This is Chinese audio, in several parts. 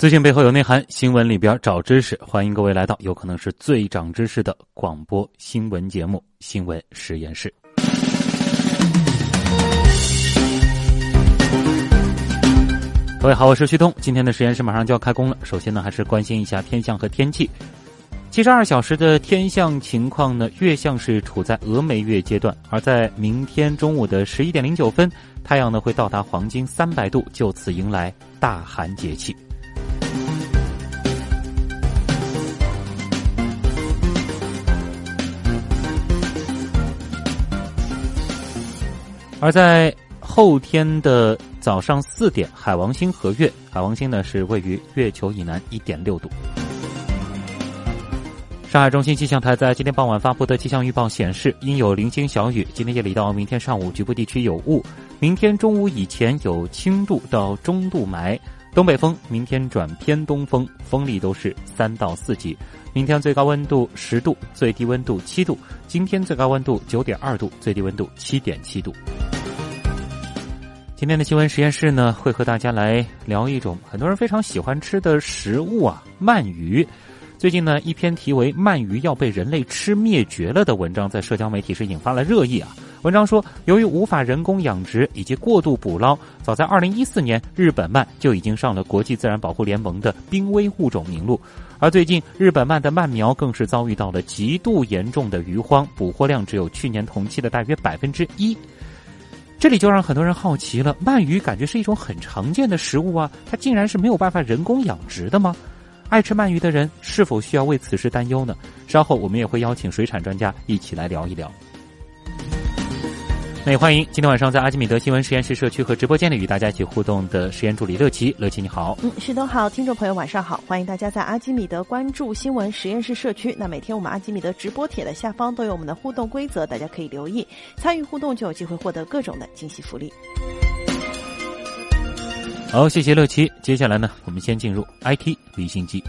资讯背后有内涵，新闻里边找知识。欢迎各位来到有可能是最长知识的广播新闻节目《新闻实验室》。各位好，我是旭东。今天的实验室马上就要开工了。首先呢，还是关心一下天象和天气。七十二小时的天象情况呢，月相是处在峨眉月阶段，而在明天中午的十一点零九分，太阳呢会到达黄金三百度，就此迎来大寒节气。而在后天的早上四点，海王星合月。海王星呢是位于月球以南一点六度。上海中心气象台在今天傍晚发布的气象预报显示，阴有零星小雨。今天夜里到明天上午，局部地区有雾。明天中午以前有轻度到中度霾。东北风明天转偏东风，风力都是三到四级。明天最高温度十度，最低温度七度。今天最高温度九点二度，最低温度七点七度。今天的新闻实验室呢，会和大家来聊一种很多人非常喜欢吃的食物啊——鳗鱼。最近呢，一篇题为《鳗鱼要被人类吃灭绝了》的文章在社交媒体是引发了热议啊。文章说，由于无法人工养殖以及过度捕捞，早在2014年，日本鳗就已经上了国际自然保护联盟的濒危物种名录。而最近，日本鳗的鳗苗更是遭遇到了极度严重的鱼荒，捕获量只有去年同期的大约百分之一。这里就让很多人好奇了：鳗鱼感觉是一种很常见的食物啊，它竟然是没有办法人工养殖的吗？爱吃鳗鱼的人是否需要为此事担忧呢？稍后我们也会邀请水产专家一起来聊一聊。那也欢迎今天晚上在阿基米德新闻实验室社区和直播间里与大家一起互动的实验助理乐琪。乐琪你好，嗯，旭东好，听众朋友晚上好，欢迎大家在阿基米德关注新闻实验室社区。那每天我们阿基米德直播帖的下方都有我们的互动规则，大家可以留意参与互动，就有机会获得各种的惊喜福利。好，谢谢乐琪。接下来呢，我们先进入 IT 离心机。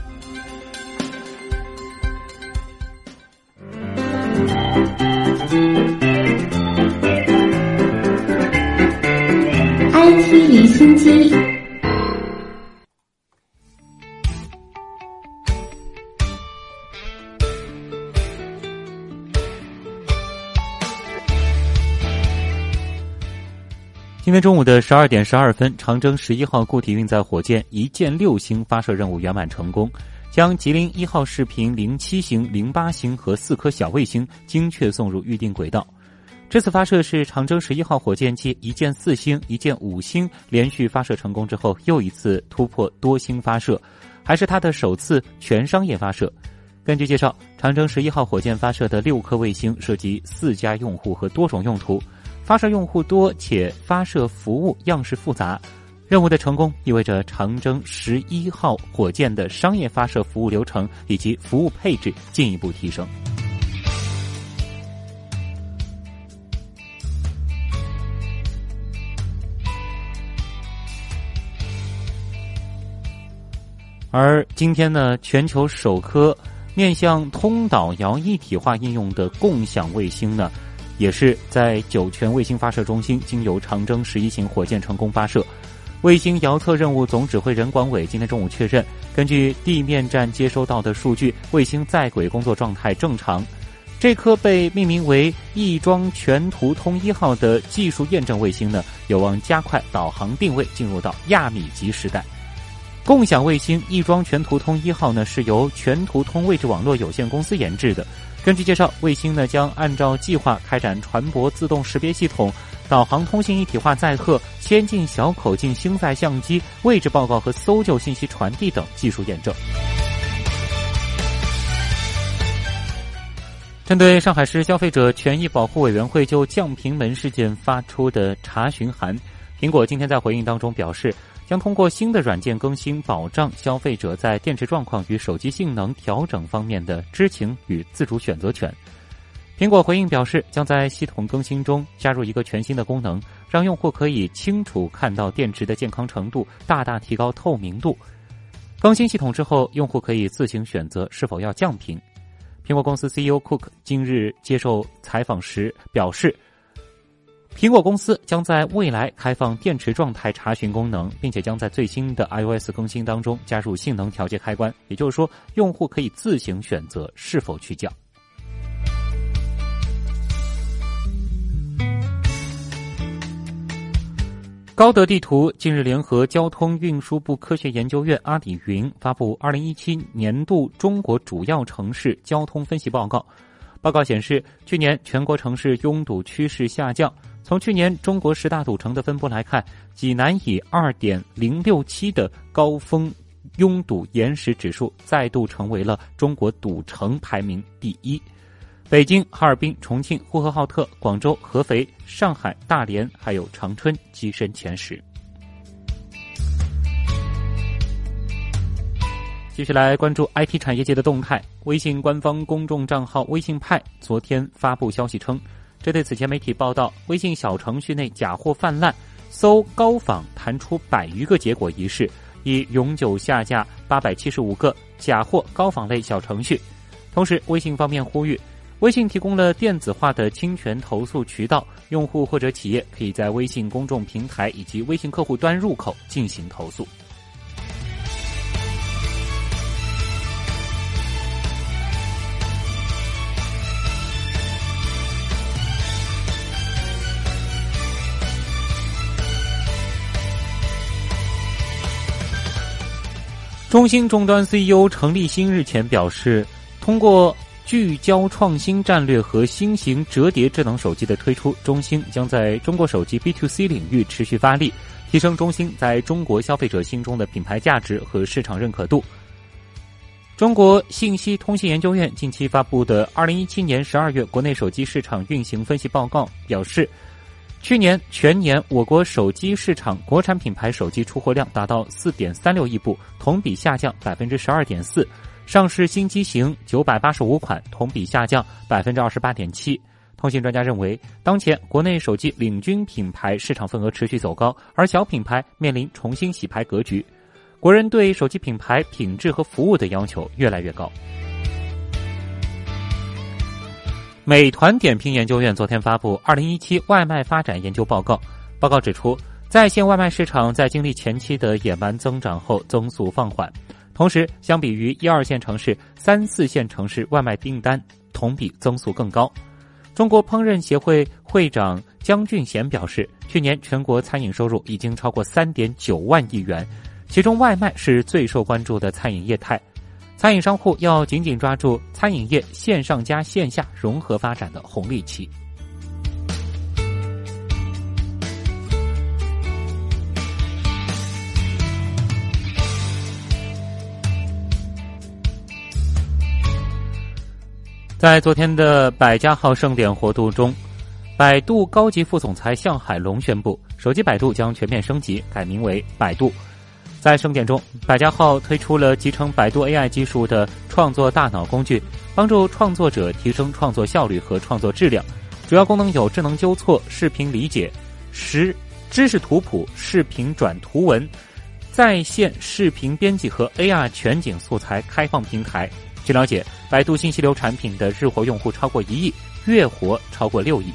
今天中午的十二点十二分，长征十一号固体运载火箭一箭六星发射任务圆满成功，将吉林一号视频零七型、零八型和四颗小卫星精确送入预定轨道。这次发射是长征十一号火箭继一箭四星、一箭五星连续发射成功之后，又一次突破多星发射，还是它的首次全商业发射。根据介绍，长征十一号火箭发射的六颗卫星涉及四家用户和多种用途。发射用户多且发射服务样式复杂，任务的成功意味着长征十一号火箭的商业发射服务流程以及服务配置进一步提升。而今天呢，全球首颗面向通导遥一体化应用的共享卫星呢。也是在酒泉卫星发射中心经由长征十一型火箭成功发射，卫星遥测任务总指挥任广伟今天中午确认，根据地面站接收到的数据，卫星在轨工作状态正常。这颗被命名为“翼装全图通一号”的技术验证卫星呢，有望加快导航定位，进入到亚米级时代。共享卫星“翼装全图通一号”呢，是由全图通位置网络有限公司研制的。根据介绍，卫星呢将按照计划开展船舶自动识别系统、导航通信一体化载荷、先进小口径星载相机、位置报告和搜救信息传递等技术验证。针对上海市消费者权益保护委员会就降频门事件发出的查询函，苹果今天在回应当中表示，将通过新的软件更新，保障消费者在电池状况与手机性能调整方面的知情与自主选择权。苹果回应表示，将在系统更新中加入一个全新的功能，让用户可以清楚看到电池的健康程度，大大提高透明度。更新系统之后，用户可以自行选择是否要降频。苹果公司 CEO Cook 今日接受采访时表示。苹果公司将在未来开放电池状态查询功能，并且将在最新的 iOS 更新当中加入性能调节开关。也就是说，用户可以自行选择是否去降。高德地图近日联合交通运输部科学研究院阿里云发布二零一七年度中国主要城市交通分析报告。报告显示，去年全国城市拥堵趋势下降。从去年中国十大赌城的分布来看，济南以二点零六七的高峰拥堵延时指数再度成为了中国赌城排名第一。北京、哈尔滨、重庆、呼和浩特、广州、合肥、上海、大连还有长春跻身前十。继续来关注 IT 产业界的动态，微信官方公众账号“微信派”昨天发布消息称。这对此前媒体报道，微信小程序内假货泛滥，搜高仿弹出百余个结果一事，已永久下架八百七十五个假货高仿类小程序。同时，微信方面呼吁，微信提供了电子化的侵权投诉渠道，用户或者企业可以在微信公众平台以及微信客户端入口进行投诉。中兴终端 CEO 程立新日前表示，通过聚焦创新战略和新型折叠智能手机的推出，中兴将在中国手机 B to C 领域持续发力，提升中兴在中国消费者心中的品牌价值和市场认可度。中国信息通信研究院近期发布的二零一七年十二月国内手机市场运行分析报告表示。去年全年，我国手机市场国产品牌手机出货量达到四点三六亿部，同比下降百分之十二点四；上市新机型九百八十五款，同比下降百分之二十八点七。通信专家认为，当前国内手机领军品牌市场份额持续走高，而小品牌面临重新洗牌格局。国人对手机品牌品质和服务的要求越来越高。美团点评研究院昨天发布《二零一七外卖发展研究报告》，报告指出，在线外卖市场在经历前期的野蛮增长后增速放缓，同时相比于一二线城市，三四线城市外卖订单同比增速更高。中国烹饪协会会长姜俊贤表示，去年全国餐饮收入已经超过三点九万亿元，其中外卖是最受关注的餐饮业态。餐饮商户要紧紧抓住餐饮业线上加线下融合发展的红利期。在昨天的百家号盛典活动中，百度高级副总裁向海龙宣布，手机百度将全面升级，改名为百度。在盛典中，百家号推出了集成百度 AI 技术的创作大脑工具，帮助创作者提升创作效率和创作质量。主要功能有智能纠错、视频理解、识知识图谱、视频转图文、在线视频编辑和 AR 全景素材开放平台。据了解，百度信息流产品的日活用户超过一亿，月活超过六亿。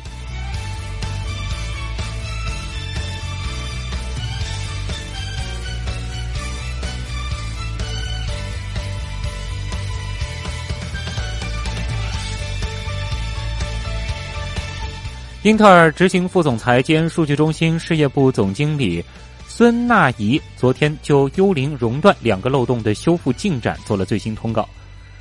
英特尔执行副总裁兼数据中心事业部总经理孙纳怡昨天就幽灵熔断两个漏洞的修复进展做了最新通告。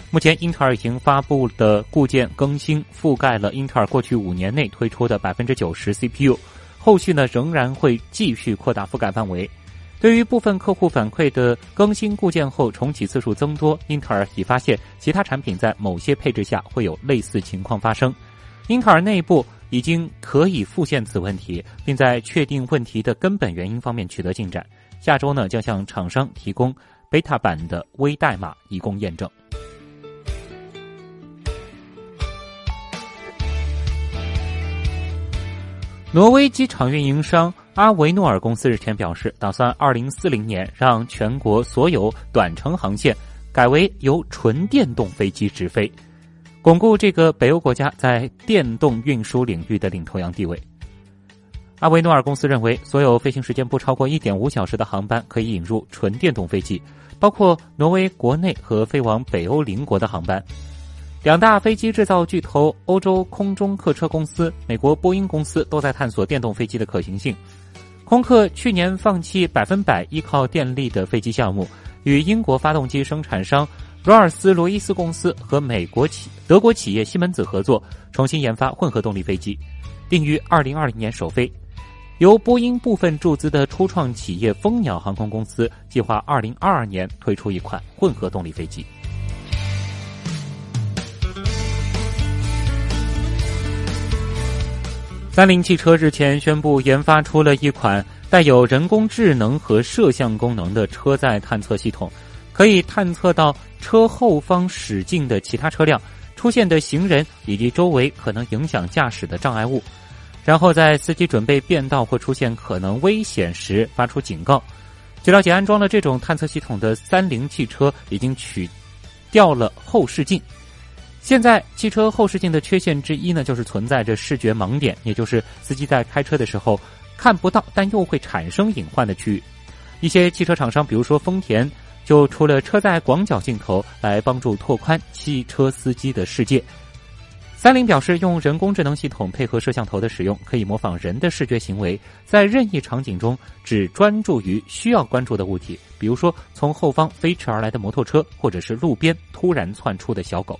目前，英特尔已经发布的固件更新覆盖了英特尔过去五年内推出的百分之九十 CPU，后续呢仍然会继续扩大覆盖范围。对于部分客户反馈的更新固件后重启次数增多，英特尔已发现其他产品在某些配置下会有类似情况发生。英特尔内部已经可以复现此问题，并在确定问题的根本原因方面取得进展。下周呢，将向厂商提供 beta 版的微代码以供验证。挪威机场运营商阿维诺尔公司日前表示，打算二零四零年让全国所有短程航线改为由纯电动飞机直飞，巩固这个北欧国家在电动运输领域的领头羊地位。阿维诺尔公司认为，所有飞行时间不超过一点五小时的航班可以引入纯电动飞机，包括挪威国内和飞往北欧邻国的航班。两大飞机制造巨头欧洲空中客车公司、美国波音公司都在探索电动飞机的可行性。空客去年放弃百分百依靠电力的飞机项目，与英国发动机生产商罗尔斯罗伊斯公司和美国企德国企业西门子合作，重新研发混合动力飞机，定于二零二零年首飞。由波音部分注资的初创企业蜂鸟航空公司计划二零二二年推出一款混合动力飞机。三菱汽车日前宣布研发出了一款带有人工智能和摄像功能的车载探测系统，可以探测到车后方驶进的其他车辆、出现的行人以及周围可能影响驾驶的障碍物，然后在司机准备变道或出现可能危险时发出警告。据了解，安装了这种探测系统的三菱汽车已经取掉了后视镜。现在汽车后视镜的缺陷之一呢，就是存在着视觉盲点，也就是司机在开车的时候看不到，但又会产生隐患的区域。一些汽车厂商，比如说丰田，就出了车载广角镜头来帮助拓宽汽车司机的世界。三菱表示，用人工智能系统配合摄像头的使用，可以模仿人的视觉行为，在任意场景中只专注于需要关注的物体，比如说从后方飞驰而来的摩托车，或者是路边突然窜出的小狗。